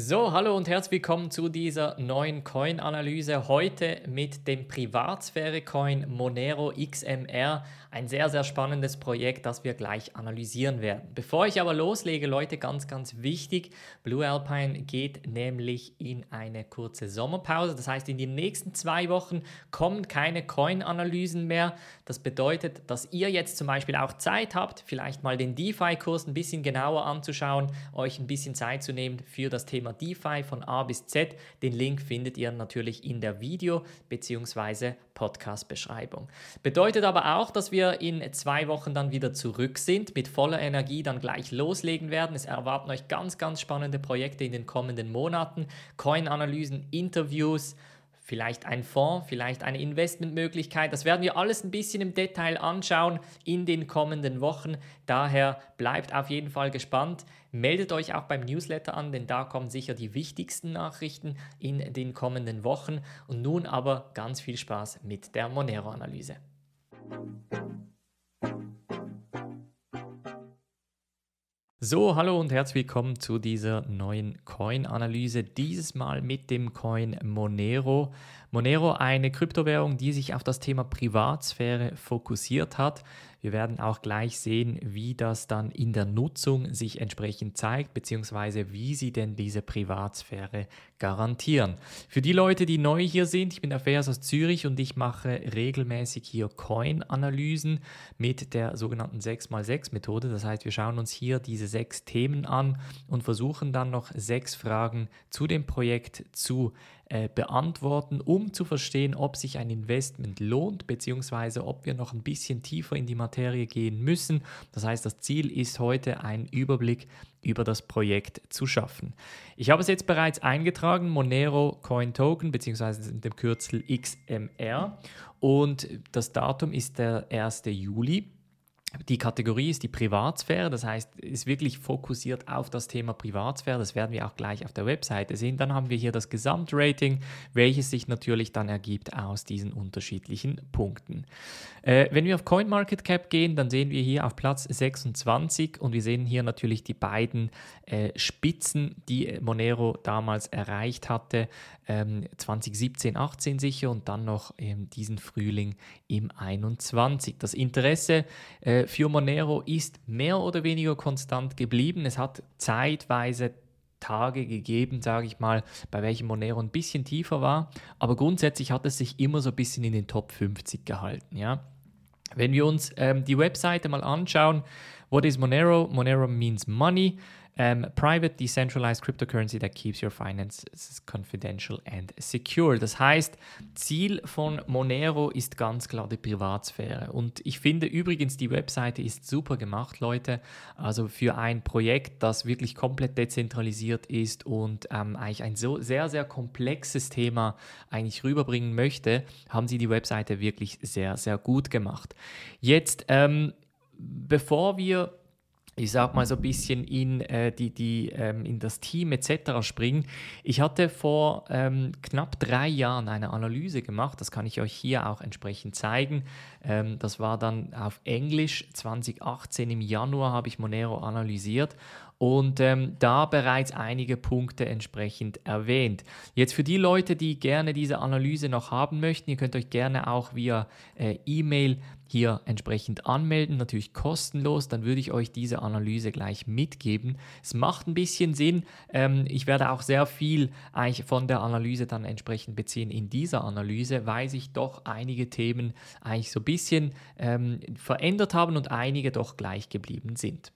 So, hallo und herzlich willkommen zu dieser neuen Coin-Analyse. Heute mit dem Privatsphäre-Coin Monero XMR. Ein sehr, sehr spannendes Projekt, das wir gleich analysieren werden. Bevor ich aber loslege, Leute, ganz, ganz wichtig, Blue Alpine geht nämlich in eine kurze Sommerpause. Das heißt, in den nächsten zwei Wochen kommen keine Coin-Analysen mehr. Das bedeutet, dass ihr jetzt zum Beispiel auch Zeit habt, vielleicht mal den DeFi-Kurs ein bisschen genauer anzuschauen, euch ein bisschen Zeit zu nehmen für das Thema DeFi von A bis Z. Den Link findet ihr natürlich in der Video- bzw. Podcast-Beschreibung. Bedeutet aber auch, dass wir in zwei Wochen dann wieder zurück sind, mit voller Energie dann gleich loslegen werden. Es erwarten euch ganz, ganz spannende Projekte in den kommenden Monaten, Coin-Analysen, Interviews, vielleicht ein Fonds, vielleicht eine Investmentmöglichkeit. Das werden wir alles ein bisschen im Detail anschauen in den kommenden Wochen. Daher bleibt auf jeden Fall gespannt. Meldet euch auch beim Newsletter an, denn da kommen sicher die wichtigsten Nachrichten in den kommenden Wochen. Und nun aber ganz viel Spaß mit der Monero-Analyse. So, hallo und herzlich willkommen zu dieser neuen Coin-Analyse. Dieses Mal mit dem Coin Monero. Monero, eine Kryptowährung, die sich auf das Thema Privatsphäre fokussiert hat. Wir werden auch gleich sehen, wie das dann in der Nutzung sich entsprechend zeigt, beziehungsweise wie sie denn diese Privatsphäre garantieren. Für die Leute, die neu hier sind, ich bin der Fers aus Zürich und ich mache regelmäßig hier Coin-Analysen mit der sogenannten 6x6-Methode. Das heißt, wir schauen uns hier diese sechs Themen an und versuchen dann noch sechs Fragen zu dem Projekt zu äh, beantworten, um zu verstehen, ob sich ein Investment lohnt, beziehungsweise ob wir noch ein bisschen tiefer in die Materie gehen müssen. Das heißt, das Ziel ist heute, einen Überblick über das Projekt zu schaffen. Ich habe es jetzt bereits eingetragen, Monero Coin Token, beziehungsweise dem Kürzel XMR. Und das Datum ist der 1. Juli. Die Kategorie ist die Privatsphäre, das heißt, ist wirklich fokussiert auf das Thema Privatsphäre. Das werden wir auch gleich auf der Webseite sehen. Dann haben wir hier das Gesamtrating, welches sich natürlich dann ergibt aus diesen unterschiedlichen Punkten. Äh, wenn wir auf CoinMarketCap gehen, dann sehen wir hier auf Platz 26 und wir sehen hier natürlich die beiden äh, Spitzen, die Monero damals erreicht hatte, ähm, 2017, 18 sicher und dann noch ähm, diesen Frühling im 21. Das Interesse äh, für Monero ist mehr oder weniger konstant geblieben. Es hat zeitweise Tage gegeben, sage ich mal, bei welchem Monero ein bisschen tiefer war, aber grundsätzlich hat es sich immer so ein bisschen in den Top 50 gehalten. Ja? Wenn wir uns ähm, die Webseite mal anschauen, what is Monero? Monero means money. Um, private decentralized cryptocurrency that keeps your finances confidential and secure. Das heißt, Ziel von Monero ist ganz klar die Privatsphäre. Und ich finde übrigens, die Webseite ist super gemacht, Leute. Also für ein Projekt, das wirklich komplett dezentralisiert ist und ähm, eigentlich ein so sehr, sehr komplexes Thema eigentlich rüberbringen möchte, haben sie die Webseite wirklich sehr, sehr gut gemacht. Jetzt, ähm, bevor wir ich sag mal so ein bisschen in, äh, die, die, ähm, in das Team etc. springen. Ich hatte vor ähm, knapp drei Jahren eine Analyse gemacht, das kann ich euch hier auch entsprechend zeigen. Ähm, das war dann auf Englisch 2018 im Januar habe ich Monero analysiert und ähm, da bereits einige Punkte entsprechend erwähnt. Jetzt für die Leute, die gerne diese Analyse noch haben möchten, ihr könnt euch gerne auch via äh, E-Mail hier entsprechend anmelden, natürlich kostenlos, dann würde ich euch diese Analyse gleich mitgeben. Es macht ein bisschen Sinn. Ähm, ich werde auch sehr viel eigentlich von der Analyse dann entsprechend beziehen in dieser Analyse, weil sich doch einige Themen eigentlich so ein bisschen ähm, verändert haben und einige doch gleich geblieben sind.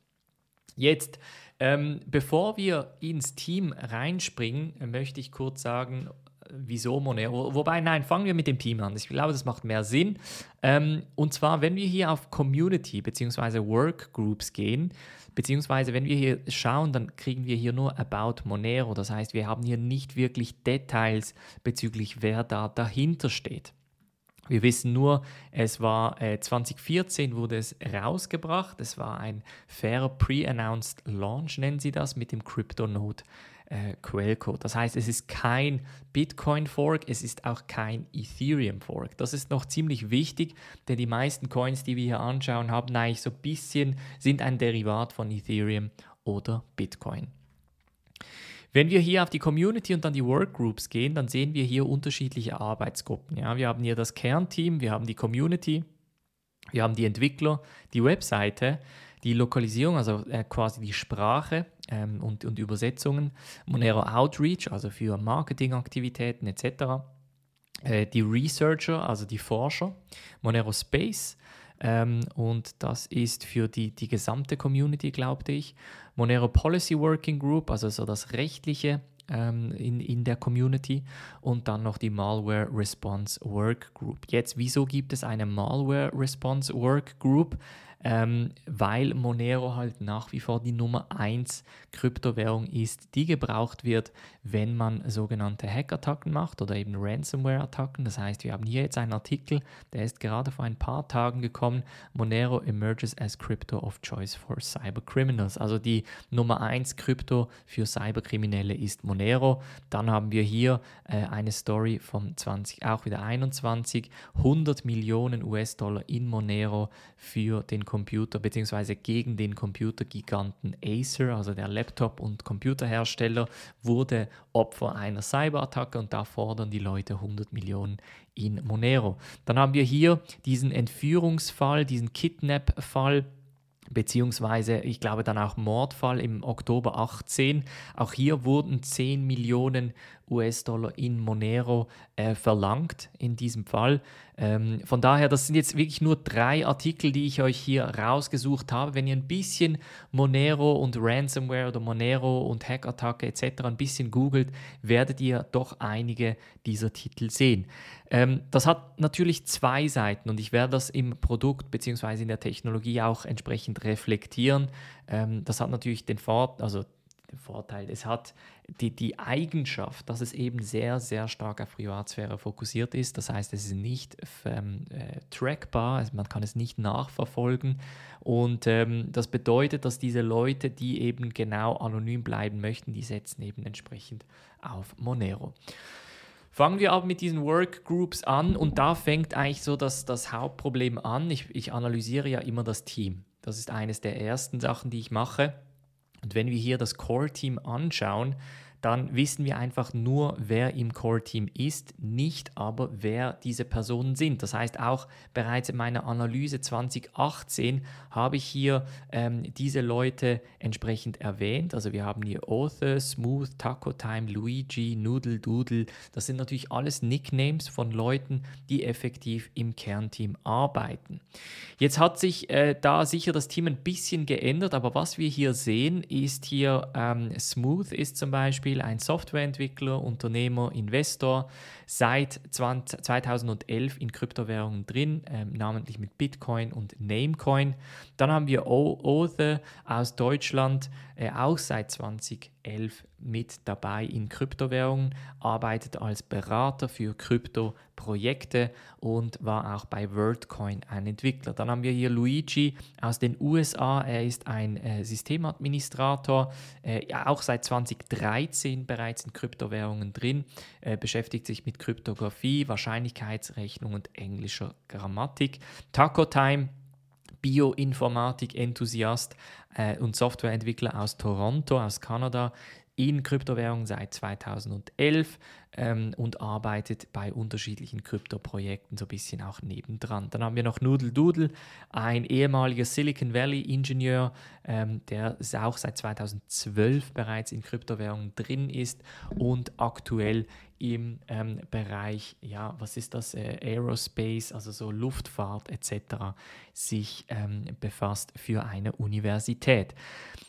Jetzt, ähm, bevor wir ins Team reinspringen, möchte ich kurz sagen, wieso Monero. Wobei, nein, fangen wir mit dem Team an. Ich glaube, das macht mehr Sinn. Ähm, und zwar, wenn wir hier auf Community bzw. Workgroups gehen, beziehungsweise wenn wir hier schauen, dann kriegen wir hier nur About Monero. Das heißt, wir haben hier nicht wirklich Details bezüglich, wer da dahinter steht. Wir wissen nur, es war äh, 2014 wurde es rausgebracht. Es war ein fairer Pre-Announced Launch, nennen sie das, mit dem CryptoNode äh, Quellcode. Das heißt, es ist kein Bitcoin Fork, es ist auch kein Ethereum Fork. Das ist noch ziemlich wichtig, denn die meisten Coins, die wir hier anschauen, haben eigentlich so ein bisschen, sind ein Derivat von Ethereum oder Bitcoin. Wenn wir hier auf die Community und dann die Workgroups gehen, dann sehen wir hier unterschiedliche Arbeitsgruppen. Ja, wir haben hier das Kernteam, wir haben die Community, wir haben die Entwickler, die Webseite, die Lokalisierung, also äh, quasi die Sprache ähm, und, und Übersetzungen, Monero Outreach, also für Marketingaktivitäten etc., äh, die Researcher, also die Forscher, Monero Space, ähm, und das ist für die, die gesamte Community, glaubte ich. Monero Policy Working Group, also so das rechtliche ähm, in, in der Community und dann noch die Malware Response Work Group. Jetzt, wieso gibt es eine Malware Response Work Group? Ähm, weil Monero halt nach wie vor die Nummer 1 Kryptowährung ist, die gebraucht wird, wenn man sogenannte Hackattacken macht oder eben Ransomware-Attacken. Das heißt, wir haben hier jetzt einen Artikel, der ist gerade vor ein paar Tagen gekommen. Monero emerges as Crypto of Choice for Cybercriminals. Also die Nummer 1 Krypto für Cyberkriminelle ist Monero. Dann haben wir hier äh, eine Story vom 20, auch wieder 21, 100 Millionen US-Dollar in Monero für den Computer bzw. gegen den Computergiganten Acer, also der Laptop- und Computerhersteller, wurde Opfer einer Cyberattacke und da fordern die Leute 100 Millionen in Monero. Dann haben wir hier diesen Entführungsfall, diesen Kidnap-Fall beziehungsweise ich glaube dann auch Mordfall im Oktober 18. Auch hier wurden 10 Millionen US-Dollar in Monero äh, verlangt in diesem Fall. Ähm, von daher, das sind jetzt wirklich nur drei Artikel, die ich euch hier rausgesucht habe. Wenn ihr ein bisschen Monero und Ransomware oder Monero und Hackattacke etc. ein bisschen googelt, werdet ihr doch einige dieser Titel sehen. Ähm, das hat natürlich zwei Seiten und ich werde das im Produkt bzw. in der Technologie auch entsprechend reflektieren. Ähm, das hat natürlich den Vorteil, also Vorteil. Es hat die, die Eigenschaft, dass es eben sehr, sehr stark auf Privatsphäre fokussiert ist. Das heißt, es ist nicht ähm, äh, trackbar, also man kann es nicht nachverfolgen. Und ähm, das bedeutet, dass diese Leute, die eben genau anonym bleiben möchten, die setzen eben entsprechend auf Monero. Fangen wir aber mit diesen Workgroups an und da fängt eigentlich so das, das Hauptproblem an. Ich, ich analysiere ja immer das Team. Das ist eines der ersten Sachen, die ich mache. Und wenn wir hier das Core-Team anschauen, dann wissen wir einfach nur, wer im Core-Team ist, nicht aber, wer diese Personen sind. Das heißt, auch bereits in meiner Analyse 2018 habe ich hier ähm, diese Leute entsprechend erwähnt. Also wir haben hier Author, Smooth, Taco Time, Luigi, Noodle, Doodle. Das sind natürlich alles Nicknames von Leuten, die effektiv im Kernteam arbeiten. Jetzt hat sich äh, da sicher das Team ein bisschen geändert, aber was wir hier sehen, ist hier ähm, Smooth ist zum Beispiel Beispiel ein Softwareentwickler, Unternehmer, Investor, seit 20, 2011 in Kryptowährungen drin, äh, namentlich mit Bitcoin und Namecoin. Dann haben wir Othe aus Deutschland, äh, auch seit 2011 mit dabei in Kryptowährungen, arbeitet als Berater für Krypto-Projekte und war auch bei WorldCoin ein Entwickler. Dann haben wir hier Luigi aus den USA, er ist ein äh, Systemadministrator, äh, auch seit 2013 bereits in Kryptowährungen drin, äh, beschäftigt sich mit Kryptographie, Wahrscheinlichkeitsrechnung und englischer Grammatik. Taco Time Bioinformatik-Enthusiast äh, und Softwareentwickler aus Toronto, aus Kanada, in Kryptowährungen seit 2011 ähm, und arbeitet bei unterschiedlichen Krypto-Projekten so ein bisschen auch nebendran. Dann haben wir noch Noodle Doodle, ein ehemaliger Silicon Valley-Ingenieur, ähm, der auch seit 2012 bereits in Kryptowährungen drin ist und aktuell im ähm, Bereich, ja, was ist das, äh, Aerospace, also so Luftfahrt etc., sich ähm, befasst für eine Universität.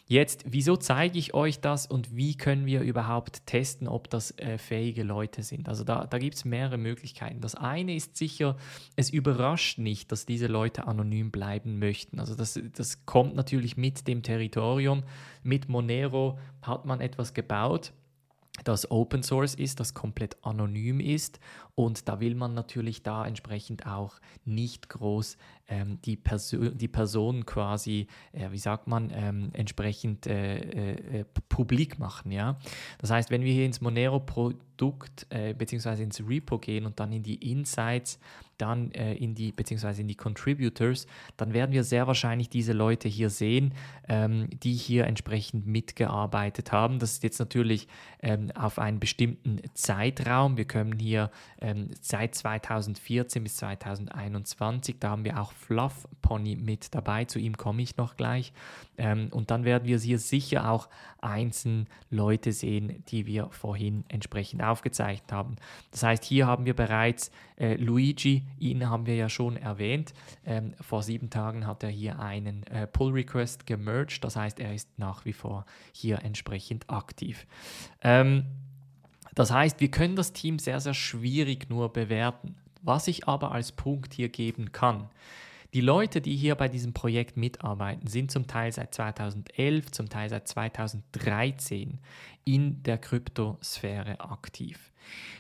Jetzt, wieso zeige ich euch das und wie können wir überhaupt testen, ob das äh, fähige Leute sind? Also da, da gibt es mehrere Möglichkeiten. Das eine ist sicher, es überrascht nicht, dass diese Leute anonym bleiben möchten. Also das, das kommt natürlich mit dem Territorium. Mit Monero hat man etwas gebaut das Open Source ist, das komplett anonym ist und da will man natürlich da entsprechend auch nicht groß ähm, die, Perso die Person quasi, äh, wie sagt man, ähm, entsprechend äh, äh, äh publik machen. Ja? Das heißt, wenn wir hier ins Monero-Produkt Produkt äh, bzw. ins Repo gehen und dann in die Insights dann äh, in die, beziehungsweise in die Contributors, dann werden wir sehr wahrscheinlich diese Leute hier sehen, ähm, die hier entsprechend mitgearbeitet haben. Das ist jetzt natürlich ähm, auf einen bestimmten Zeitraum. Wir können hier ähm, seit 2014 bis 2021, da haben wir auch Fluff Pony mit dabei, zu ihm komme ich noch gleich. Ähm, und dann werden wir hier sicher auch einzelne Leute sehen, die wir vorhin entsprechend aufgezeichnet haben. Das heißt, hier haben wir bereits äh, Luigi, ihn haben wir ja schon erwähnt. Ähm, vor sieben Tagen hat er hier einen äh, Pull Request gemerged, das heißt, er ist nach wie vor hier entsprechend aktiv. Ähm, das heißt, wir können das Team sehr, sehr schwierig nur bewerten. Was ich aber als Punkt hier geben kann, die Leute, die hier bei diesem Projekt mitarbeiten, sind zum Teil seit 2011, zum Teil seit 2013 in der Kryptosphäre aktiv.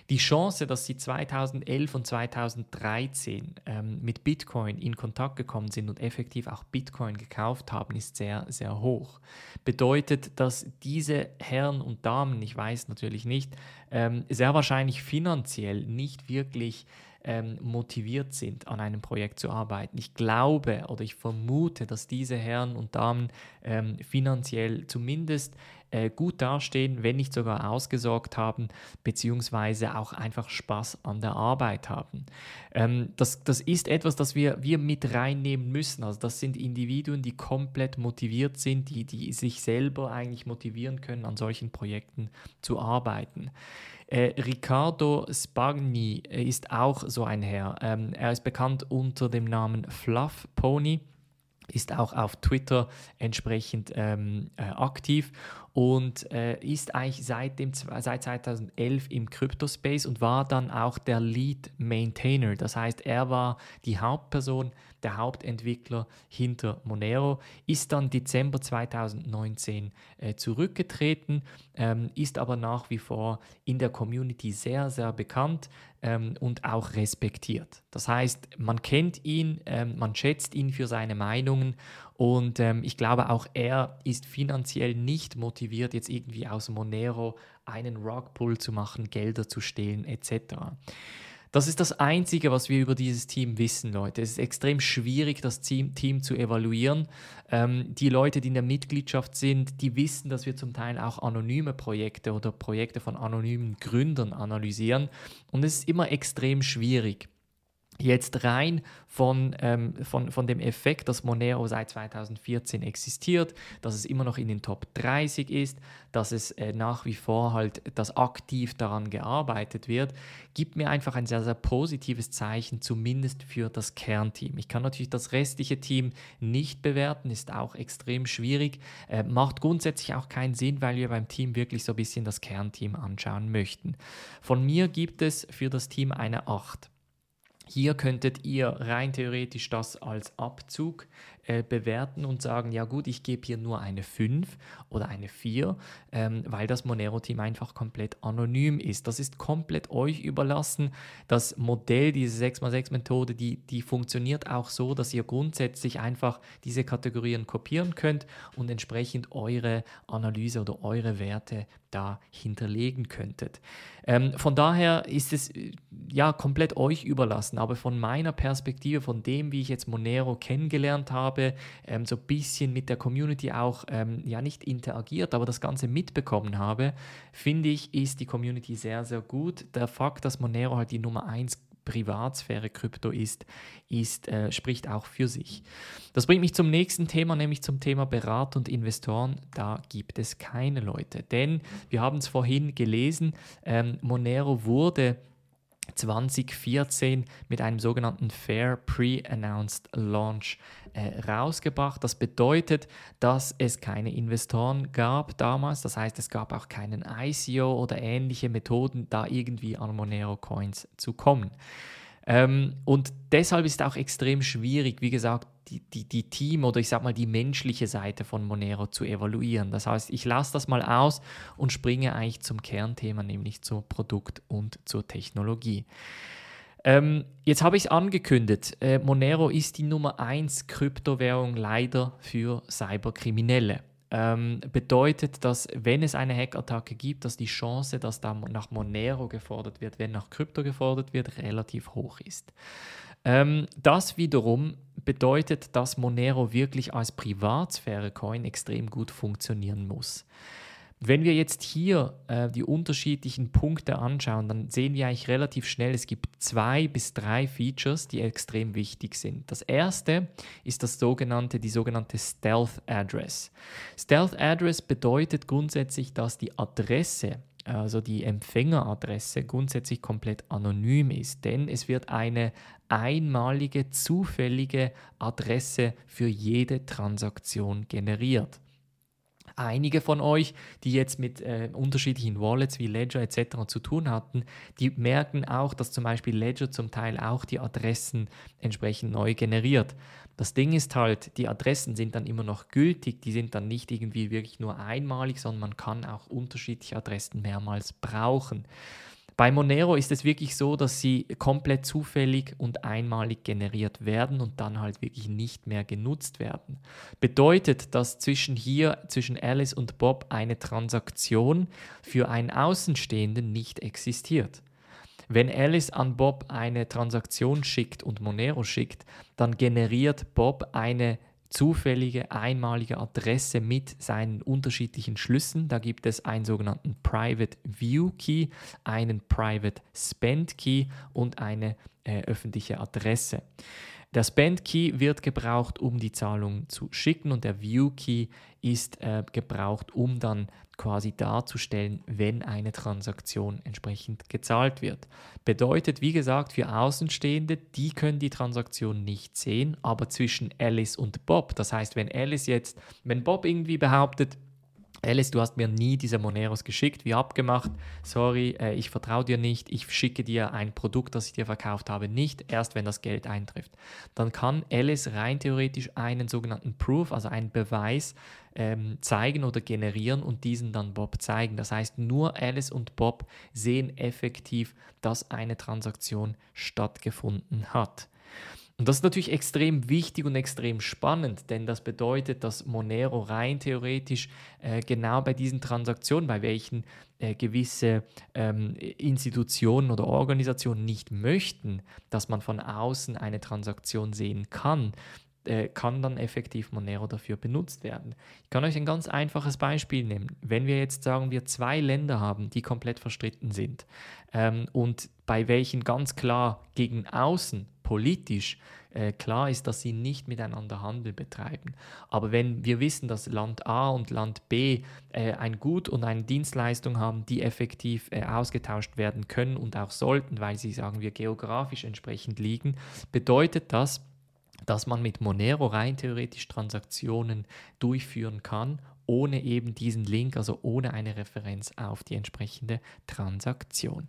Die Chance, dass sie 2011 und 2013 ähm, mit Bitcoin in Kontakt gekommen sind und effektiv auch Bitcoin gekauft haben, ist sehr, sehr hoch. Bedeutet, dass diese Herren und Damen, ich weiß natürlich nicht, ähm, sehr wahrscheinlich finanziell nicht wirklich ähm, motiviert sind, an einem Projekt zu arbeiten. Ich glaube oder ich vermute, dass diese Herren und Damen ähm, finanziell zumindest äh, gut dastehen, wenn nicht sogar ausgesorgt haben, beziehungsweise auch einfach Spaß an der Arbeit haben. Ähm, das, das ist etwas, das wir, wir mit reinnehmen müssen. Also das sind Individuen, die komplett motiviert sind, die, die sich selber eigentlich motivieren können, an solchen Projekten zu arbeiten. Äh, Riccardo Spagni ist auch so ein Herr. Ähm, er ist bekannt unter dem Namen Fluff Pony ist auch auf Twitter entsprechend ähm, äh, aktiv und äh, ist eigentlich seit, dem, seit 2011 im Crypto-Space und war dann auch der Lead Maintainer. Das heißt, er war die Hauptperson, der Hauptentwickler hinter Monero, ist dann Dezember 2019 äh, zurückgetreten, ähm, ist aber nach wie vor in der Community sehr, sehr bekannt ähm, und auch respektiert. Das heißt, man kennt ihn, ähm, man schätzt ihn für seine Meinungen und ähm, ich glaube, auch er ist finanziell nicht motiviert, jetzt irgendwie aus Monero einen Rugpull zu machen, Gelder zu stehlen etc. Das ist das Einzige, was wir über dieses Team wissen, Leute. Es ist extrem schwierig, das Team, Team zu evaluieren. Ähm, die Leute, die in der Mitgliedschaft sind, die wissen, dass wir zum Teil auch anonyme Projekte oder Projekte von anonymen Gründern analysieren. Und es ist immer extrem schwierig. Jetzt rein von, ähm, von, von dem Effekt, dass Monero seit 2014 existiert, dass es immer noch in den Top 30 ist, dass es äh, nach wie vor halt, dass aktiv daran gearbeitet wird, gibt mir einfach ein sehr, sehr positives Zeichen, zumindest für das Kernteam. Ich kann natürlich das restliche Team nicht bewerten, ist auch extrem schwierig, äh, macht grundsätzlich auch keinen Sinn, weil wir beim Team wirklich so ein bisschen das Kernteam anschauen möchten. Von mir gibt es für das Team eine 8. Hier könntet ihr rein theoretisch das als Abzug äh, bewerten und sagen, ja gut, ich gebe hier nur eine 5 oder eine 4, ähm, weil das Monero-Team einfach komplett anonym ist. Das ist komplett euch überlassen. Das Modell, diese 6x6-Methode, die, die funktioniert auch so, dass ihr grundsätzlich einfach diese Kategorien kopieren könnt und entsprechend eure Analyse oder eure Werte da hinterlegen könntet. Ähm, von daher ist es äh, ja komplett euch überlassen, aber von meiner Perspektive, von dem, wie ich jetzt Monero kennengelernt habe, ähm, so ein bisschen mit der Community auch ähm, ja nicht interagiert, aber das Ganze mitbekommen habe, finde ich, ist die Community sehr, sehr gut. Der Fakt, dass Monero halt die Nummer 1 Privatsphäre Krypto ist, ist äh, spricht auch für sich. Das bringt mich zum nächsten Thema, nämlich zum Thema Berater und Investoren. Da gibt es keine Leute, denn wir haben es vorhin gelesen, ähm, Monero wurde 2014 mit einem sogenannten Fair Pre-Announced Launch äh, rausgebracht. Das bedeutet, dass es keine Investoren gab damals. Das heißt, es gab auch keinen ICO oder ähnliche Methoden, da irgendwie an Monero Coins zu kommen. Ähm, und deshalb ist auch extrem schwierig, wie gesagt, die, die, die Team oder ich sag mal die menschliche Seite von Monero zu evaluieren. Das heißt, ich lasse das mal aus und springe eigentlich zum Kernthema, nämlich zur Produkt- und zur Technologie. Ähm, jetzt habe ich es angekündigt, äh, Monero ist die Nummer 1 Kryptowährung leider für Cyberkriminelle. Ähm, bedeutet, dass wenn es eine Hackattacke gibt, dass die Chance, dass da nach Monero gefordert wird, wenn nach Krypto gefordert wird, relativ hoch ist. Ähm, das wiederum bedeutet, dass Monero wirklich als Privatsphäre-Coin extrem gut funktionieren muss. Wenn wir jetzt hier äh, die unterschiedlichen Punkte anschauen, dann sehen wir eigentlich relativ schnell, es gibt zwei bis drei Features, die extrem wichtig sind. Das erste ist das sogenannte, die sogenannte Stealth Address. Stealth Address bedeutet grundsätzlich, dass die Adresse, also die Empfängeradresse, grundsätzlich komplett anonym ist, denn es wird eine einmalige, zufällige Adresse für jede Transaktion generiert. Einige von euch, die jetzt mit äh, unterschiedlichen Wallets wie Ledger etc. zu tun hatten, die merken auch, dass zum Beispiel Ledger zum Teil auch die Adressen entsprechend neu generiert. Das Ding ist halt, die Adressen sind dann immer noch gültig, die sind dann nicht irgendwie wirklich nur einmalig, sondern man kann auch unterschiedliche Adressen mehrmals brauchen. Bei Monero ist es wirklich so, dass sie komplett zufällig und einmalig generiert werden und dann halt wirklich nicht mehr genutzt werden. Bedeutet, dass zwischen hier, zwischen Alice und Bob eine Transaktion für einen Außenstehenden nicht existiert. Wenn Alice an Bob eine Transaktion schickt und Monero schickt, dann generiert Bob eine zufällige einmalige Adresse mit seinen unterschiedlichen Schlüssen. Da gibt es einen sogenannten Private View Key, einen Private Spend Key und eine äh, öffentliche Adresse. Der Spend Key wird gebraucht, um die Zahlung zu schicken und der View Key ist äh, gebraucht, um dann quasi darzustellen, wenn eine Transaktion entsprechend gezahlt wird. Bedeutet, wie gesagt, für Außenstehende, die können die Transaktion nicht sehen, aber zwischen Alice und Bob, das heißt, wenn Alice jetzt, wenn Bob irgendwie behauptet, Alice, du hast mir nie diese Moneros geschickt, wie abgemacht. Sorry, äh, ich vertraue dir nicht. Ich schicke dir ein Produkt, das ich dir verkauft habe, nicht erst, wenn das Geld eintrifft. Dann kann Alice rein theoretisch einen sogenannten Proof, also einen Beweis, ähm, zeigen oder generieren und diesen dann Bob zeigen. Das heißt, nur Alice und Bob sehen effektiv, dass eine Transaktion stattgefunden hat. Und das ist natürlich extrem wichtig und extrem spannend, denn das bedeutet, dass Monero rein theoretisch äh, genau bei diesen Transaktionen, bei welchen äh, gewisse ähm, Institutionen oder Organisationen nicht möchten, dass man von außen eine Transaktion sehen kann, äh, kann dann effektiv Monero dafür benutzt werden. Ich kann euch ein ganz einfaches Beispiel nehmen. Wenn wir jetzt sagen, wir zwei Länder haben, die komplett verstritten sind ähm, und bei welchen ganz klar gegen außen politisch äh, klar ist, dass sie nicht miteinander Handel betreiben. Aber wenn wir wissen, dass Land A und Land B äh, ein Gut und eine Dienstleistung haben, die effektiv äh, ausgetauscht werden können und auch sollten, weil sie, sagen wir, geografisch entsprechend liegen, bedeutet das, dass man mit Monero rein theoretisch Transaktionen durchführen kann ohne eben diesen Link, also ohne eine Referenz auf die entsprechende Transaktion.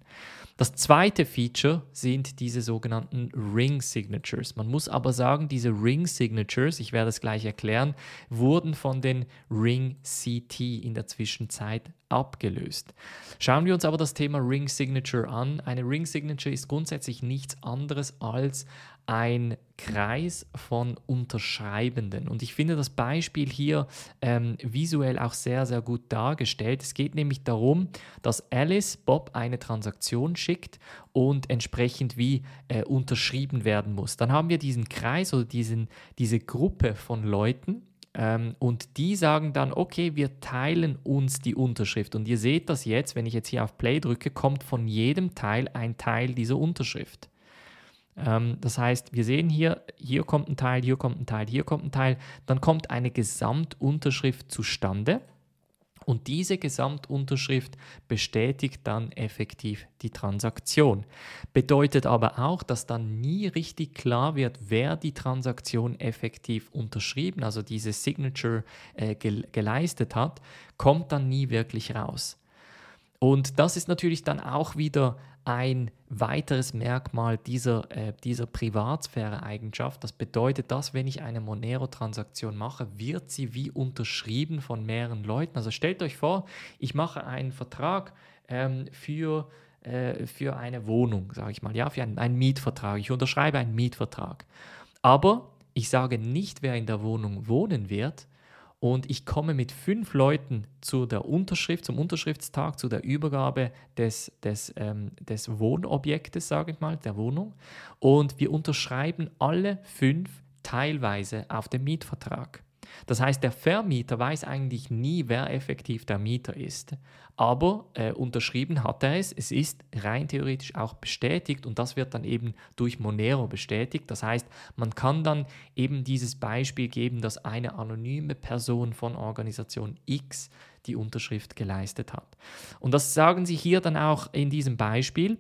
Das zweite Feature sind diese sogenannten Ring Signatures. Man muss aber sagen, diese Ring Signatures, ich werde es gleich erklären, wurden von den Ring CT in der Zwischenzeit abgelöst. Schauen wir uns aber das Thema Ring Signature an. Eine Ring Signature ist grundsätzlich nichts anderes als ein Kreis von Unterschreibenden. Und ich finde das Beispiel hier ähm, visuell auch sehr, sehr gut dargestellt. Es geht nämlich darum, dass Alice Bob eine Transaktion schickt und entsprechend wie äh, unterschrieben werden muss. Dann haben wir diesen Kreis oder diesen, diese Gruppe von Leuten, ähm, und die sagen dann, okay, wir teilen uns die Unterschrift. Und ihr seht das jetzt, wenn ich jetzt hier auf Play drücke, kommt von jedem Teil ein Teil dieser Unterschrift. Ähm, das heißt, wir sehen hier, hier kommt ein Teil, hier kommt ein Teil, hier kommt ein Teil. Dann kommt eine Gesamtunterschrift zustande. Und diese Gesamtunterschrift bestätigt dann effektiv die Transaktion. Bedeutet aber auch, dass dann nie richtig klar wird, wer die Transaktion effektiv unterschrieben, also diese Signature äh, geleistet hat, kommt dann nie wirklich raus. Und das ist natürlich dann auch wieder ein weiteres Merkmal dieser, äh, dieser Privatsphäre-Eigenschaft. Das bedeutet, dass wenn ich eine Monero-Transaktion mache, wird sie wie unterschrieben von mehreren Leuten. Also stellt euch vor, ich mache einen Vertrag ähm, für, äh, für eine Wohnung, sage ich mal, ja, für einen, einen Mietvertrag. Ich unterschreibe einen Mietvertrag. Aber ich sage nicht, wer in der Wohnung wohnen wird, und ich komme mit fünf Leuten zu der Unterschrift, zum Unterschriftstag, zu der Übergabe des, des, ähm, des Wohnobjektes, sage ich mal, der Wohnung. Und wir unterschreiben alle fünf teilweise auf dem Mietvertrag. Das heißt, der Vermieter weiß eigentlich nie, wer effektiv der Mieter ist. Aber äh, unterschrieben hat er es. Es ist rein theoretisch auch bestätigt und das wird dann eben durch Monero bestätigt. Das heißt, man kann dann eben dieses Beispiel geben, dass eine anonyme Person von Organisation X die Unterschrift geleistet hat. Und das sagen sie hier dann auch in diesem Beispiel.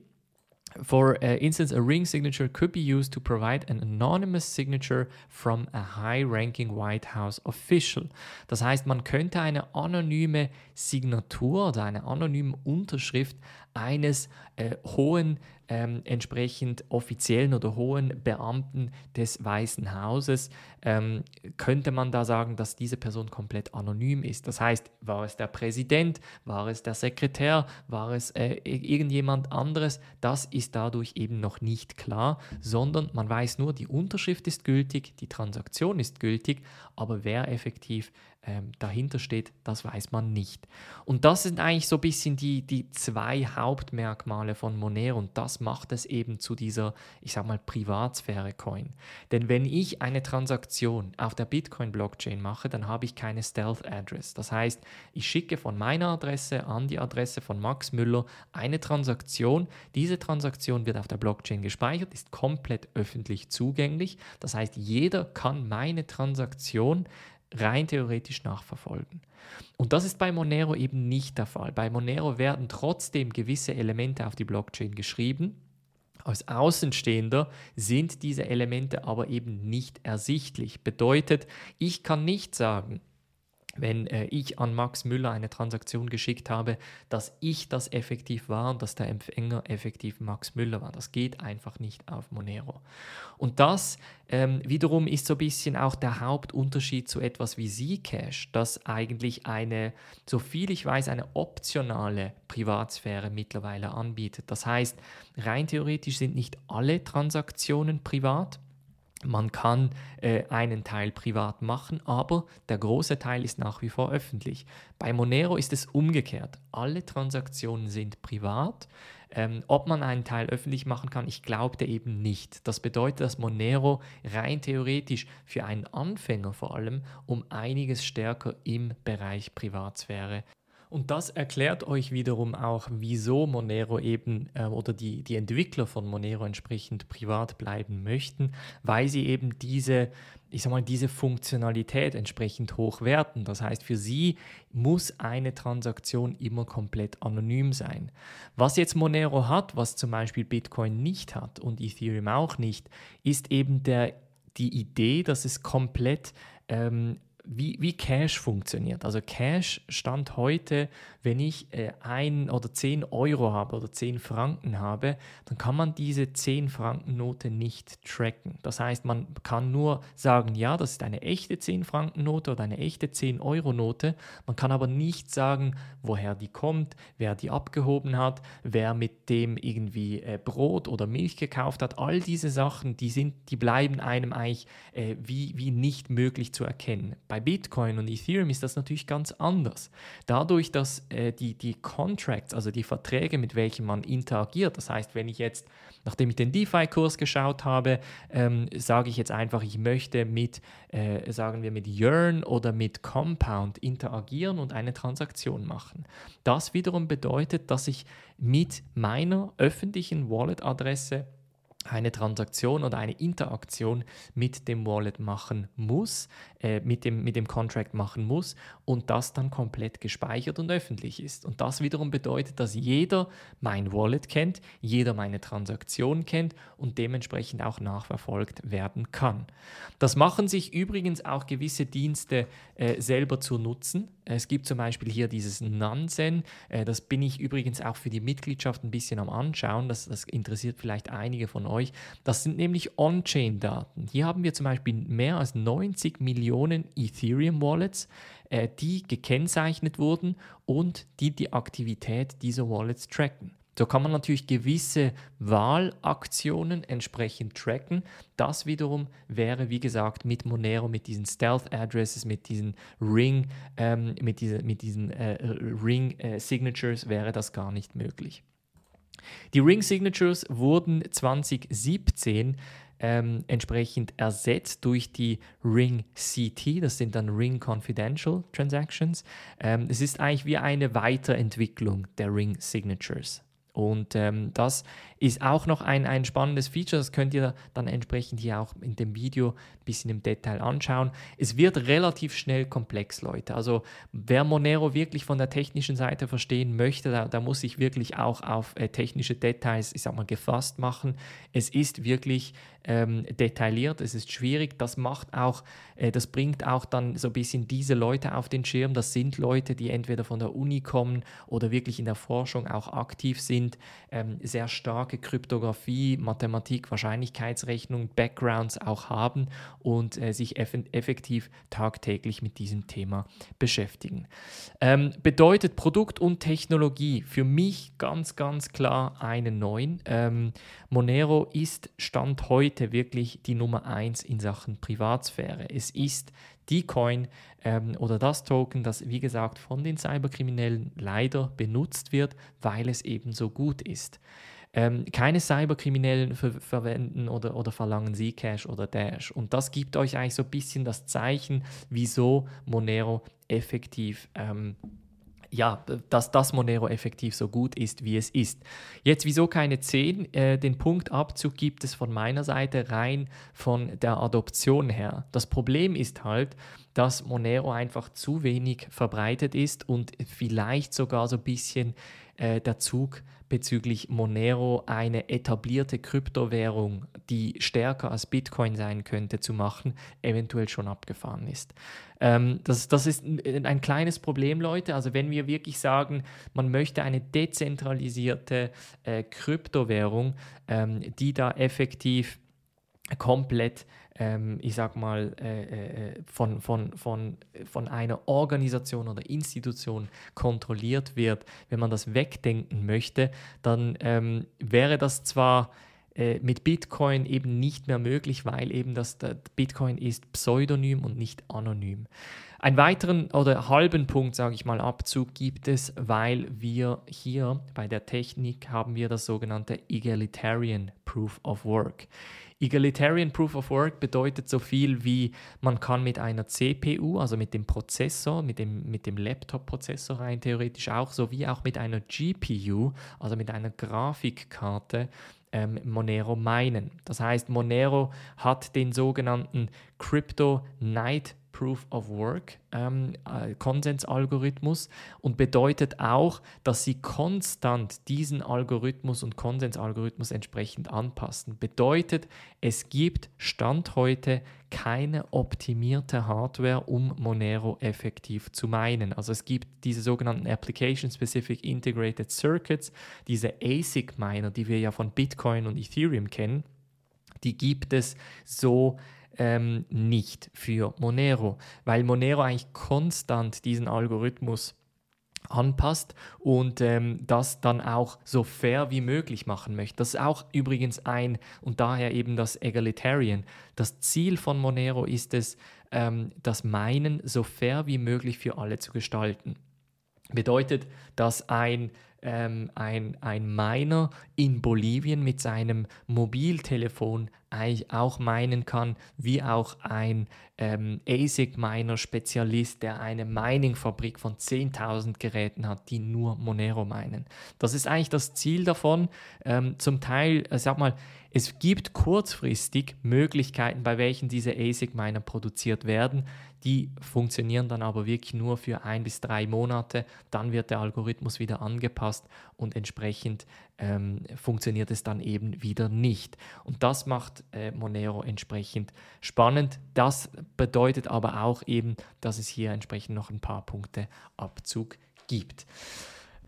For uh, instance, a ring signature could be used to provide an anonymous signature from a high-ranking White House official. Das heißt, man könnte eine anonyme Signatur oder eine anonyme Unterschrift eines äh, hohen, ähm, entsprechend offiziellen oder hohen Beamten des Weißen Hauses, ähm, könnte man da sagen, dass diese Person komplett anonym ist. Das heißt, war es der Präsident, war es der Sekretär, war es äh, irgendjemand anderes, das ist dadurch eben noch nicht klar, sondern man weiß nur, die Unterschrift ist gültig, die Transaktion ist gültig, aber wer effektiv ähm, dahinter steht, das weiß man nicht. Und das sind eigentlich so ein bisschen die, die zwei Hauptmerkmale von Monero und das macht es eben zu dieser, ich sag mal, Privatsphäre-Coin. Denn wenn ich eine Transaktion auf der Bitcoin-Blockchain mache, dann habe ich keine Stealth-Address. Das heißt, ich schicke von meiner Adresse an die Adresse von Max Müller eine Transaktion. Diese Transaktion wird auf der Blockchain gespeichert, ist komplett öffentlich zugänglich. Das heißt, jeder kann meine Transaktion rein theoretisch nachverfolgen. Und das ist bei Monero eben nicht der Fall. Bei Monero werden trotzdem gewisse Elemente auf die Blockchain geschrieben. Als Außenstehender sind diese Elemente aber eben nicht ersichtlich. Bedeutet, ich kann nicht sagen, wenn äh, ich an Max Müller eine Transaktion geschickt habe, dass ich das effektiv war und dass der Empfänger effektiv Max Müller war. Das geht einfach nicht auf Monero. Und das ähm, wiederum ist so ein bisschen auch der Hauptunterschied zu etwas wie Zcash, das eigentlich eine, so viel ich weiß, eine optionale Privatsphäre mittlerweile anbietet. Das heißt, rein theoretisch sind nicht alle Transaktionen privat, man kann äh, einen Teil privat machen, aber der große Teil ist nach wie vor öffentlich. Bei Monero ist es umgekehrt. Alle Transaktionen sind privat. Ähm, ob man einen Teil öffentlich machen kann, ich glaubte eben nicht. Das bedeutet, dass Monero rein theoretisch für einen Anfänger vor allem um einiges stärker im Bereich Privatsphäre und das erklärt euch wiederum auch, wieso Monero eben äh, oder die, die Entwickler von Monero entsprechend privat bleiben möchten, weil sie eben diese, ich sag mal, diese Funktionalität entsprechend hochwerten. Das heißt, für sie muss eine Transaktion immer komplett anonym sein. Was jetzt Monero hat, was zum Beispiel Bitcoin nicht hat und Ethereum auch nicht, ist eben der, die Idee, dass es komplett ähm, wie, wie Cash funktioniert. Also Cash stand heute, wenn ich äh, ein oder zehn Euro habe oder zehn Franken habe, dann kann man diese zehn Franken Note nicht tracken. Das heißt, man kann nur sagen, ja, das ist eine echte 10 Franken Note oder eine echte 10 Euro Note. Man kann aber nicht sagen, woher die kommt, wer die abgehoben hat, wer mit dem irgendwie äh, Brot oder Milch gekauft hat. All diese Sachen, die sind, die bleiben einem eigentlich äh, wie, wie nicht möglich zu erkennen. Bei Bitcoin und Ethereum ist das natürlich ganz anders. Dadurch, dass äh, die, die Contracts, also die Verträge, mit welchen man interagiert, das heißt, wenn ich jetzt, nachdem ich den DeFi-Kurs geschaut habe, ähm, sage ich jetzt einfach, ich möchte mit, äh, sagen wir, mit Yearn oder mit Compound interagieren und eine Transaktion machen. Das wiederum bedeutet, dass ich mit meiner öffentlichen Wallet-Adresse eine Transaktion oder eine Interaktion mit dem Wallet machen muss, äh, mit, dem, mit dem Contract machen muss und das dann komplett gespeichert und öffentlich ist. Und das wiederum bedeutet, dass jeder mein Wallet kennt, jeder meine Transaktion kennt und dementsprechend auch nachverfolgt werden kann. Das machen sich übrigens auch gewisse Dienste äh, selber zu nutzen. Es gibt zum Beispiel hier dieses Nansen, äh, das bin ich übrigens auch für die Mitgliedschaft ein bisschen am Anschauen, das, das interessiert vielleicht einige von euch. Das sind nämlich On-Chain-Daten. Hier haben wir zum Beispiel mehr als 90 Millionen Ethereum-Wallets, äh, die gekennzeichnet wurden und die die Aktivität dieser Wallets tracken. So kann man natürlich gewisse Wahlaktionen entsprechend tracken. Das wiederum wäre, wie gesagt, mit Monero, mit diesen Stealth Addresses, mit diesen Ring, ähm, mit, diese, mit diesen äh, Ring äh, Signatures wäre das gar nicht möglich. Die Ring Signatures wurden 2017 ähm, entsprechend ersetzt durch die Ring CT, das sind dann Ring Confidential Transactions. Ähm, es ist eigentlich wie eine Weiterentwicklung der Ring Signatures. Und ähm, das ist auch noch ein, ein spannendes Feature, das könnt ihr dann entsprechend hier auch in dem Video ein bisschen im Detail anschauen. Es wird relativ schnell komplex, Leute. Also wer Monero wirklich von der technischen Seite verstehen möchte, da, da muss ich wirklich auch auf äh, technische Details, ich sag mal, gefasst machen. Es ist wirklich ähm, detailliert, es ist schwierig. Das macht auch, äh, das bringt auch dann so ein bisschen diese Leute auf den Schirm. Das sind Leute, die entweder von der Uni kommen oder wirklich in der Forschung auch aktiv sind, ähm, sehr starke Kryptographie, Mathematik, Wahrscheinlichkeitsrechnung, Backgrounds auch haben und äh, sich eff effektiv tagtäglich mit diesem Thema beschäftigen. Ähm, bedeutet Produkt und Technologie für mich ganz, ganz klar einen neuen. Ähm, Monero ist Stand heute wirklich die Nummer eins in Sachen Privatsphäre. Es ist die Coin ähm, oder das Token, das wie gesagt von den Cyberkriminellen leider benutzt wird, weil es eben so gut ist. Ähm, keine Cyberkriminellen ver verwenden oder, oder verlangen Zcash oder Dash. Und das gibt euch eigentlich so ein bisschen das Zeichen, wieso Monero effektiv ähm, ja, dass das Monero effektiv so gut ist, wie es ist. Jetzt, wieso keine 10? Äh, den Punktabzug gibt es von meiner Seite rein von der Adoption her. Das Problem ist halt, dass Monero einfach zu wenig verbreitet ist und vielleicht sogar so ein bisschen äh, der Zug bezüglich Monero eine etablierte Kryptowährung, die stärker als Bitcoin sein könnte, zu machen, eventuell schon abgefahren ist. Ähm, das, das ist ein, ein kleines Problem, Leute. Also wenn wir wirklich sagen, man möchte eine dezentralisierte äh, Kryptowährung, ähm, die da effektiv komplett ähm, ich sag mal, äh, äh, von, von, von, von einer Organisation oder Institution kontrolliert wird, wenn man das wegdenken möchte, dann ähm, wäre das zwar äh, mit Bitcoin eben nicht mehr möglich, weil eben das, das Bitcoin ist pseudonym und nicht anonym. Einen weiteren oder halben Punkt, sage ich mal, Abzug gibt es, weil wir hier bei der Technik haben wir das sogenannte Egalitarian Proof of Work. Egalitarian Proof of Work bedeutet so viel wie, man kann mit einer CPU, also mit dem Prozessor, mit dem, mit dem Laptop-Prozessor rein theoretisch auch, sowie auch mit einer GPU, also mit einer Grafikkarte, ähm, Monero meinen. Das heißt, Monero hat den sogenannten Crypto Night Proof of Work ähm, äh, Konsensalgorithmus und bedeutet auch, dass sie konstant diesen Algorithmus und Konsensalgorithmus entsprechend anpassen. Bedeutet, es gibt Stand heute keine optimierte Hardware, um Monero effektiv zu meinen. Also es gibt diese sogenannten Application Specific Integrated Circuits, diese ASIC Miner, die wir ja von Bitcoin und Ethereum kennen, die gibt es so ähm, nicht für Monero, weil Monero eigentlich konstant diesen Algorithmus anpasst und ähm, das dann auch so fair wie möglich machen möchte. Das ist auch übrigens ein und daher eben das Egalitarian. Das Ziel von Monero ist es, ähm, das Meinen so fair wie möglich für alle zu gestalten. Bedeutet, dass ein ähm, ein, ein Miner in Bolivien mit seinem Mobiltelefon eigentlich auch meinen kann, wie auch ein ähm, ASIC-Miner-Spezialist, der eine Mining-Fabrik von 10.000 Geräten hat, die nur Monero meinen. Das ist eigentlich das Ziel davon. Ähm, zum Teil, äh, sag mal, es gibt kurzfristig Möglichkeiten, bei welchen diese ASIC-Miner produziert werden. Die funktionieren dann aber wirklich nur für ein bis drei Monate. Dann wird der Algorithmus wieder angepasst und entsprechend ähm, funktioniert es dann eben wieder nicht. Und das macht äh, Monero entsprechend spannend. Das bedeutet aber auch eben, dass es hier entsprechend noch ein paar Punkte Abzug gibt.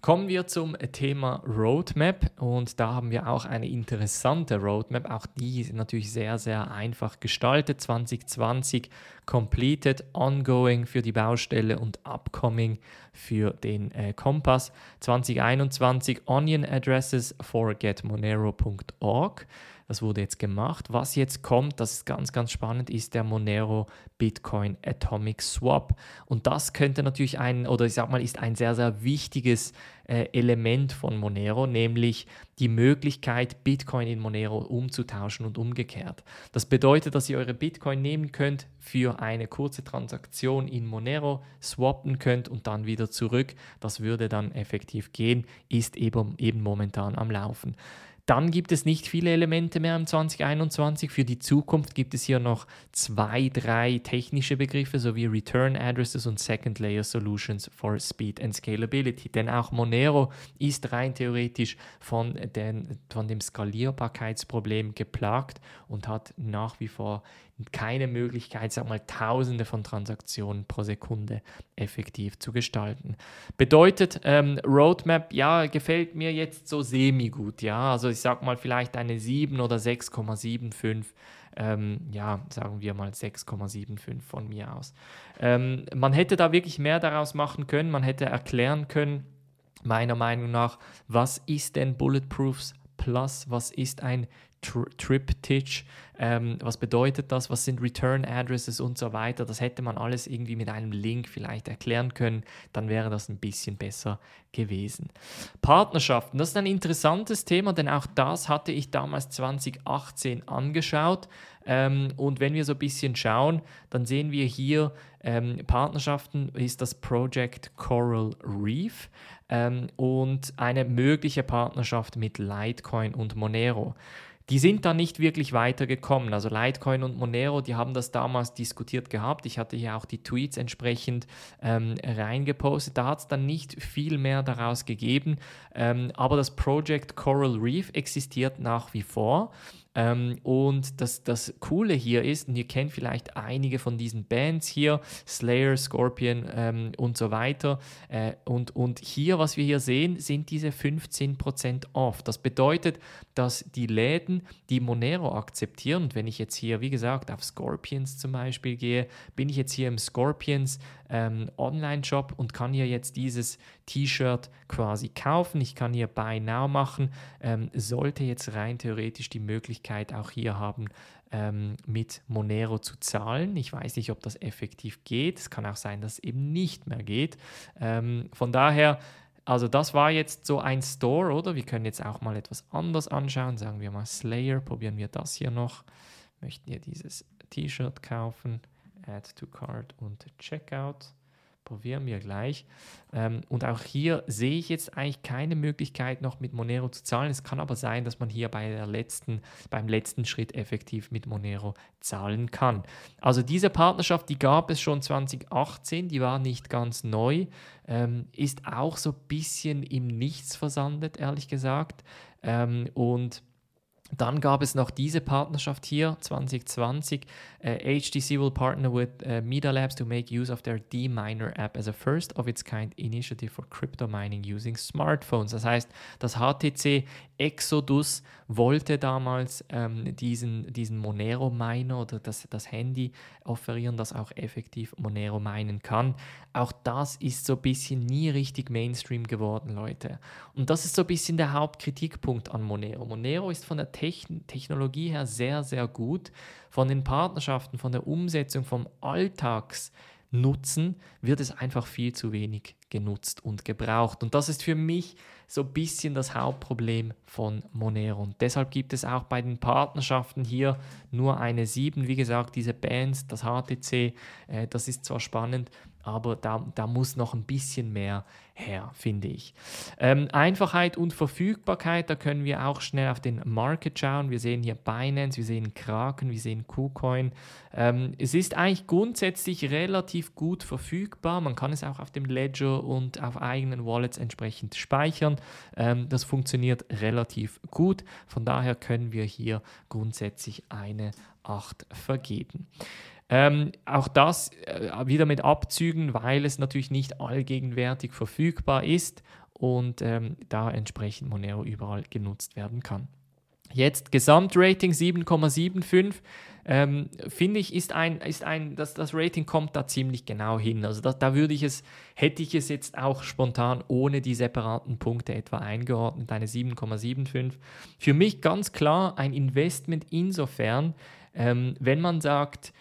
Kommen wir zum Thema Roadmap und da haben wir auch eine interessante Roadmap. Auch die ist natürlich sehr, sehr einfach gestaltet. 2020 completed, ongoing für die Baustelle und upcoming für den äh, Kompass. 2021 Onion Addresses for getmonero.org. Das wurde jetzt gemacht. Was jetzt kommt, das ist ganz, ganz spannend, ist der Monero Bitcoin Atomic Swap. Und das könnte natürlich ein, oder ich sag mal, ist ein sehr, sehr wichtiges äh, Element von Monero, nämlich die Möglichkeit, Bitcoin in Monero umzutauschen und umgekehrt. Das bedeutet, dass ihr eure Bitcoin nehmen könnt, für eine kurze Transaktion in Monero swappen könnt und dann wieder zurück. Das würde dann effektiv gehen, ist eben, eben momentan am Laufen. Dann gibt es nicht viele Elemente mehr im 2021. Für die Zukunft gibt es hier noch zwei, drei technische Begriffe sowie Return Addresses und Second Layer Solutions for Speed and Scalability. Denn auch Monero ist rein theoretisch von, den, von dem Skalierbarkeitsproblem geplagt und hat nach wie vor keine Möglichkeit, sag mal, Tausende von Transaktionen pro Sekunde effektiv zu gestalten. Bedeutet, ähm, Roadmap, ja, gefällt mir jetzt so semi-gut, ja. Also ich sag mal vielleicht eine 7 oder 6,75. Ähm, ja, sagen wir mal 6,75 von mir aus. Ähm, man hätte da wirklich mehr daraus machen können, man hätte erklären können, meiner Meinung nach, was ist denn Bulletproofs Plus, was ist ein Triptych, ähm, was bedeutet das, was sind Return Addresses und so weiter. Das hätte man alles irgendwie mit einem Link vielleicht erklären können, dann wäre das ein bisschen besser gewesen. Partnerschaften, das ist ein interessantes Thema, denn auch das hatte ich damals 2018 angeschaut. Ähm, und wenn wir so ein bisschen schauen, dann sehen wir hier ähm, Partnerschaften, ist das Project Coral Reef ähm, und eine mögliche Partnerschaft mit Litecoin und Monero. Die sind da nicht wirklich weitergekommen. Also Litecoin und Monero, die haben das damals diskutiert gehabt. Ich hatte hier auch die Tweets entsprechend ähm, reingepostet. Da hat es dann nicht viel mehr daraus gegeben. Ähm, aber das Project Coral Reef existiert nach wie vor. Ähm, und das, das Coole hier ist, und ihr kennt vielleicht einige von diesen Bands hier, Slayer, Scorpion ähm, und so weiter. Äh, und, und hier, was wir hier sehen, sind diese 15% off. Das bedeutet, dass die Läden, die Monero akzeptieren, und wenn ich jetzt hier, wie gesagt, auf Scorpions zum Beispiel gehe, bin ich jetzt hier im Scorpions ähm, Online-Shop und kann hier jetzt dieses T-Shirt quasi kaufen. Ich kann hier Buy Now machen. Ähm, sollte jetzt rein theoretisch die Möglichkeit auch hier haben, ähm, mit Monero zu zahlen. Ich weiß nicht, ob das effektiv geht. Es kann auch sein, dass es eben nicht mehr geht. Ähm, von daher, also das war jetzt so ein Store, oder? Wir können jetzt auch mal etwas anders anschauen. Sagen wir mal Slayer, probieren wir das hier noch. Möchten wir dieses T-Shirt kaufen? Add to Cart und Checkout. Probieren wir gleich. Ähm, und auch hier sehe ich jetzt eigentlich keine Möglichkeit, noch mit Monero zu zahlen. Es kann aber sein, dass man hier bei der letzten, beim letzten Schritt effektiv mit Monero zahlen kann. Also diese Partnerschaft, die gab es schon 2018, die war nicht ganz neu, ähm, ist auch so ein bisschen im Nichts versandet, ehrlich gesagt. Ähm, und dann gab es noch diese Partnerschaft hier 2020. Uh, HTC will partner with uh, Meta Labs to make use of their D-Miner app as a first of its kind initiative for crypto mining using smartphones. Das heißt, das HTC Exodus wollte damals ähm, diesen, diesen Monero Miner oder das, das Handy offerieren, das auch effektiv Monero minen kann. Auch das ist so ein bisschen nie richtig Mainstream geworden, Leute. Und das ist so ein bisschen der Hauptkritikpunkt an Monero. Monero ist von der Techn Technologie her sehr, sehr gut. Von den Partnerschaften, von der Umsetzung, vom Alltagsnutzen wird es einfach viel zu wenig genutzt und gebraucht. Und das ist für mich so ein bisschen das Hauptproblem von Monero. Und deshalb gibt es auch bei den Partnerschaften hier nur eine 7. Wie gesagt, diese Bands, das HTC, äh, das ist zwar spannend, aber da, da muss noch ein bisschen mehr her, finde ich. Ähm, Einfachheit und Verfügbarkeit, da können wir auch schnell auf den Market schauen. Wir sehen hier Binance, wir sehen Kraken, wir sehen KuCoin. Ähm, es ist eigentlich grundsätzlich relativ gut verfügbar. Man kann es auch auf dem Ledger und auf eigenen Wallets entsprechend speichern. Ähm, das funktioniert relativ gut. Von daher können wir hier grundsätzlich eine 8 vergeben. Ähm, auch das äh, wieder mit Abzügen, weil es natürlich nicht allgegenwärtig verfügbar ist und ähm, da entsprechend Monero überall genutzt werden kann. Jetzt Gesamtrating 7,75. Ähm, finde ich, ist ein, ist ein, das, das Rating kommt da ziemlich genau hin. Also da, da würde ich es, hätte ich es jetzt auch spontan ohne die separaten Punkte etwa eingeordnet, eine 7,75. Für mich ganz klar ein Investment insofern, ähm, wenn man sagt,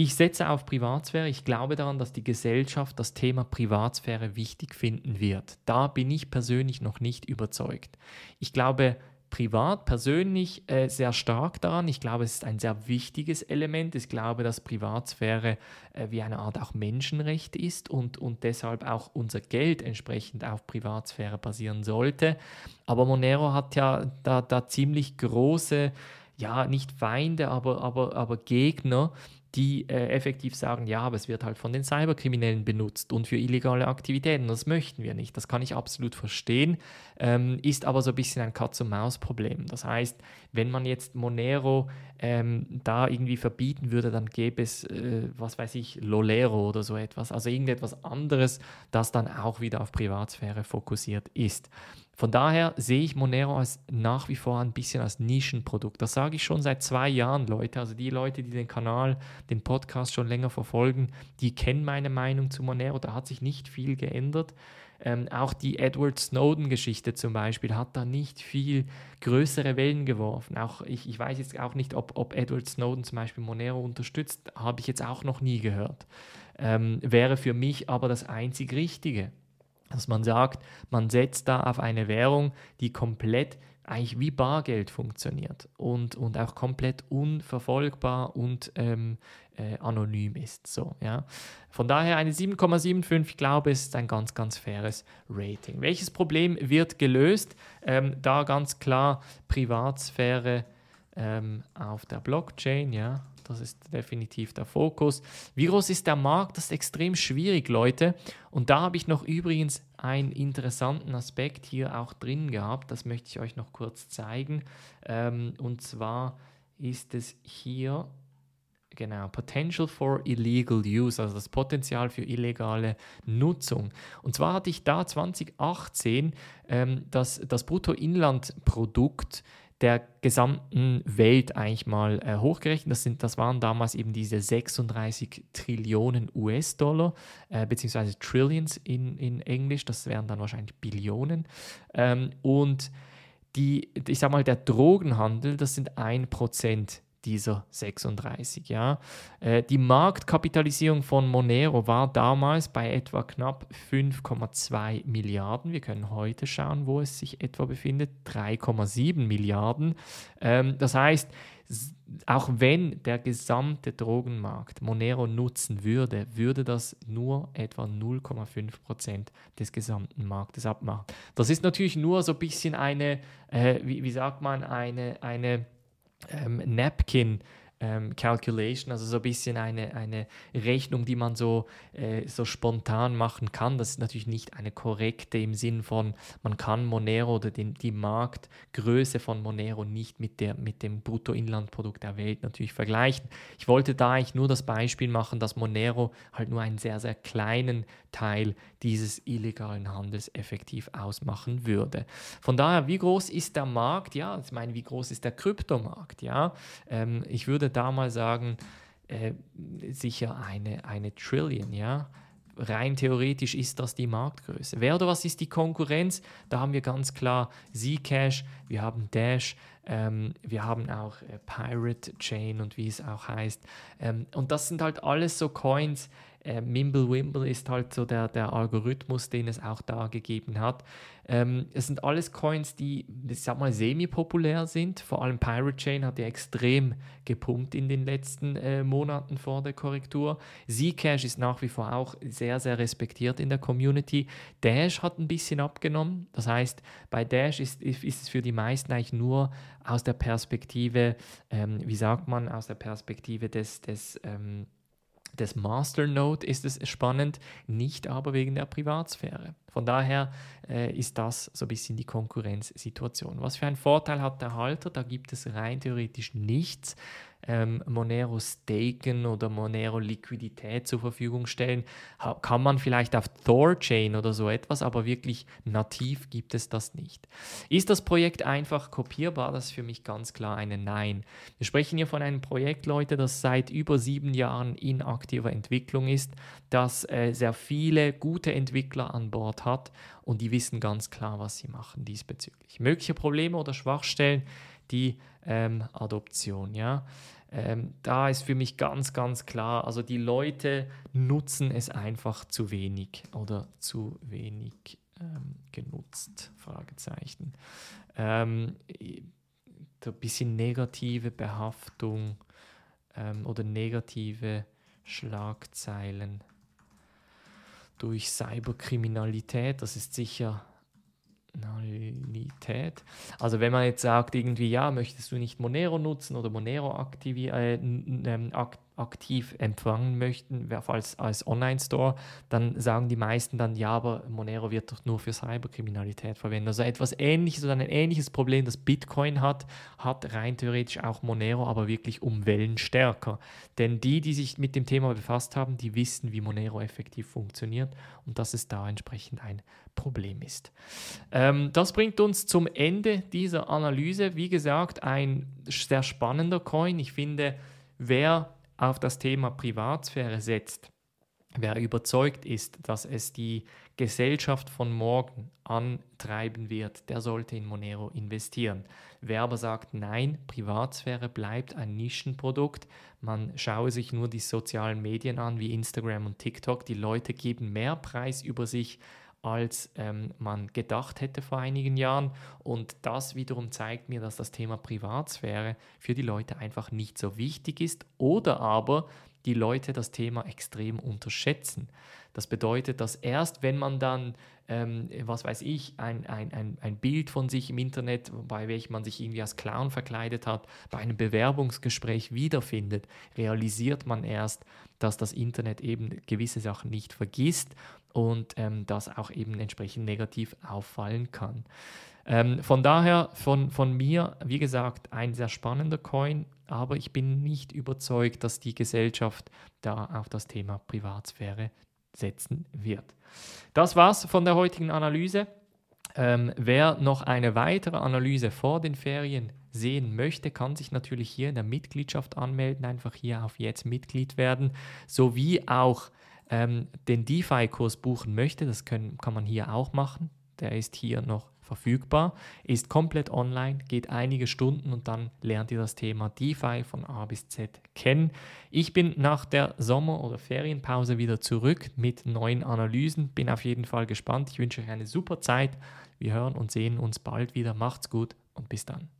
ich setze auf Privatsphäre. Ich glaube daran, dass die Gesellschaft das Thema Privatsphäre wichtig finden wird. Da bin ich persönlich noch nicht überzeugt. Ich glaube, privat, persönlich äh, sehr stark daran. Ich glaube, es ist ein sehr wichtiges Element. Ich glaube, dass Privatsphäre äh, wie eine Art auch Menschenrecht ist und, und deshalb auch unser Geld entsprechend auf Privatsphäre basieren sollte. Aber Monero hat ja da, da ziemlich große, ja, nicht Feinde, aber, aber, aber Gegner, die äh, effektiv sagen, ja, aber es wird halt von den Cyberkriminellen benutzt und für illegale Aktivitäten. Das möchten wir nicht. Das kann ich absolut verstehen, ähm, ist aber so ein bisschen ein Katz-und-Maus-Problem. Das heißt, wenn man jetzt Monero ähm, da irgendwie verbieten würde, dann gäbe es, äh, was weiß ich, Lolero oder so etwas, also irgendetwas anderes, das dann auch wieder auf Privatsphäre fokussiert ist. Von daher sehe ich Monero als nach wie vor ein bisschen als Nischenprodukt. Das sage ich schon seit zwei Jahren, Leute. Also die Leute, die den Kanal, den Podcast schon länger verfolgen, die kennen meine Meinung zu Monero. Da hat sich nicht viel geändert. Ähm, auch die Edward Snowden-Geschichte zum Beispiel hat da nicht viel größere Wellen geworfen. Auch ich, ich weiß jetzt auch nicht, ob, ob Edward Snowden zum Beispiel Monero unterstützt, habe ich jetzt auch noch nie gehört. Ähm, wäre für mich aber das einzig Richtige dass man sagt, man setzt da auf eine Währung, die komplett eigentlich wie Bargeld funktioniert und, und auch komplett unverfolgbar und ähm, äh, anonym ist. So, ja. Von daher eine 7,75, ich glaube, es ist ein ganz, ganz faires Rating. Welches Problem wird gelöst? Ähm, da ganz klar Privatsphäre ähm, auf der Blockchain, ja, das ist definitiv der Fokus. Wie groß ist der Markt? Das ist extrem schwierig, Leute. Und da habe ich noch übrigens einen interessanten Aspekt hier auch drin gehabt. Das möchte ich euch noch kurz zeigen. Ähm, und zwar ist es hier Genau, Potential for Illegal Use, also das Potenzial für illegale Nutzung. Und zwar hatte ich da 2018 ähm, das, das Bruttoinlandprodukt der gesamten Welt eigentlich mal äh, hochgerechnet. Das, sind, das waren damals eben diese 36 Trillionen US-Dollar, äh, beziehungsweise Trillions in, in Englisch, das wären dann wahrscheinlich Billionen. Ähm, und die, ich sag mal, der Drogenhandel, das sind 1% dieser 36. Ja. Äh, die Marktkapitalisierung von Monero war damals bei etwa knapp 5,2 Milliarden. Wir können heute schauen, wo es sich etwa befindet. 3,7 Milliarden. Ähm, das heißt, auch wenn der gesamte Drogenmarkt Monero nutzen würde, würde das nur etwa 0,5 Prozent des gesamten Marktes abmachen. Das ist natürlich nur so ein bisschen eine, äh, wie, wie sagt man, eine, eine ähm, Napkin ähm, Calculation, also so ein bisschen eine, eine Rechnung, die man so, äh, so spontan machen kann. Das ist natürlich nicht eine korrekte im Sinn von, man kann Monero oder den, die Marktgröße von Monero nicht mit, der, mit dem Bruttoinlandprodukt der Welt natürlich vergleichen. Ich wollte da eigentlich nur das Beispiel machen, dass Monero halt nur einen sehr, sehr kleinen Teil dieses illegalen Handels effektiv ausmachen würde. Von daher, wie groß ist der Markt? Ja, ich meine, wie groß ist der Kryptomarkt? Ja, ähm, ich würde da mal sagen, äh, sicher eine, eine Trillion, ja. Rein theoretisch ist das die Marktgröße. Wer oder was ist die Konkurrenz? Da haben wir ganz klar Zcash, wir haben Dash, ähm, wir haben auch äh, Pirate Chain und wie es auch heißt. Ähm, und das sind halt alles so Coins, äh, Mimblewimble ist halt so der, der Algorithmus, den es auch da gegeben hat. Ähm, es sind alles Coins, die, ich sag mal, semi-populär sind. Vor allem Pirate Chain hat ja extrem gepumpt in den letzten äh, Monaten vor der Korrektur. Zcash ist nach wie vor auch sehr, sehr respektiert in der Community. Dash hat ein bisschen abgenommen. Das heißt, bei Dash ist, ist es für die meisten eigentlich nur aus der Perspektive, ähm, wie sagt man, aus der Perspektive des, des ähm, des Masternode ist es spannend, nicht aber wegen der Privatsphäre. Von daher äh, ist das so ein bisschen die Konkurrenzsituation. Was für einen Vorteil hat der Halter? Da gibt es rein theoretisch nichts. Ähm, Monero staken oder Monero Liquidität zur Verfügung stellen. Kann man vielleicht auf Thorchain oder so etwas, aber wirklich nativ gibt es das nicht. Ist das Projekt einfach kopierbar? Das ist für mich ganz klar eine Nein. Wir sprechen hier von einem Projekt, Leute, das seit über sieben Jahren in aktiver Entwicklung ist, das äh, sehr viele gute Entwickler an Bord hat und die wissen ganz klar, was sie machen diesbezüglich. Mögliche Probleme oder Schwachstellen, die ähm, Adoption, ja. Ähm, da ist für mich ganz, ganz klar, also die Leute nutzen es einfach zu wenig oder zu wenig ähm, genutzt, Fragezeichen. Ähm, ein bisschen negative Behaftung ähm, oder negative Schlagzeilen durch Cyberkriminalität, das ist sicher Nationalität. Also wenn man jetzt sagt, irgendwie, ja, möchtest du nicht Monero nutzen oder Monero aktivi äh, ähm, ak aktiv empfangen möchten, als, als Online-Store, dann sagen die meisten dann, ja, aber Monero wird doch nur für Cyberkriminalität verwendet. Also etwas ähnliches oder ein ähnliches Problem, das Bitcoin hat, hat rein theoretisch auch Monero, aber wirklich um Wellen stärker. Denn die, die sich mit dem Thema befasst haben, die wissen, wie Monero effektiv funktioniert und dass es da entsprechend ein Problem ist. Ähm, das bringt uns zum Ende dieser Analyse. Wie gesagt, ein sehr spannender Coin. Ich finde, wer auf das Thema Privatsphäre setzt, wer überzeugt ist, dass es die Gesellschaft von morgen antreiben wird, der sollte in Monero investieren. Wer aber sagt, nein, Privatsphäre bleibt ein Nischenprodukt, man schaue sich nur die sozialen Medien an wie Instagram und TikTok, die Leute geben mehr Preis über sich als ähm, man gedacht hätte vor einigen Jahren. Und das wiederum zeigt mir, dass das Thema Privatsphäre für die Leute einfach nicht so wichtig ist oder aber die Leute das Thema extrem unterschätzen. Das bedeutet, dass erst wenn man dann, ähm, was weiß ich, ein, ein, ein, ein Bild von sich im Internet, bei welchem man sich irgendwie als Clown verkleidet hat, bei einem Bewerbungsgespräch wiederfindet, realisiert man erst, dass das Internet eben gewisse Sachen nicht vergisst und ähm, das auch eben entsprechend negativ auffallen kann. Ähm, von daher, von, von mir, wie gesagt, ein sehr spannender Coin, aber ich bin nicht überzeugt, dass die Gesellschaft da auf das Thema Privatsphäre setzen wird. Das war's von der heutigen Analyse. Ähm, wer noch eine weitere Analyse vor den Ferien sehen möchte, kann sich natürlich hier in der Mitgliedschaft anmelden, einfach hier auf Jetzt Mitglied werden, sowie auch ähm, den DeFi-Kurs buchen möchte, das können, kann man hier auch machen. Der ist hier noch verfügbar, ist komplett online, geht einige Stunden und dann lernt ihr das Thema DeFi von A bis Z kennen. Ich bin nach der Sommer- oder Ferienpause wieder zurück mit neuen Analysen, bin auf jeden Fall gespannt. Ich wünsche euch eine super Zeit. Wir hören und sehen uns bald wieder. Macht's gut und bis dann.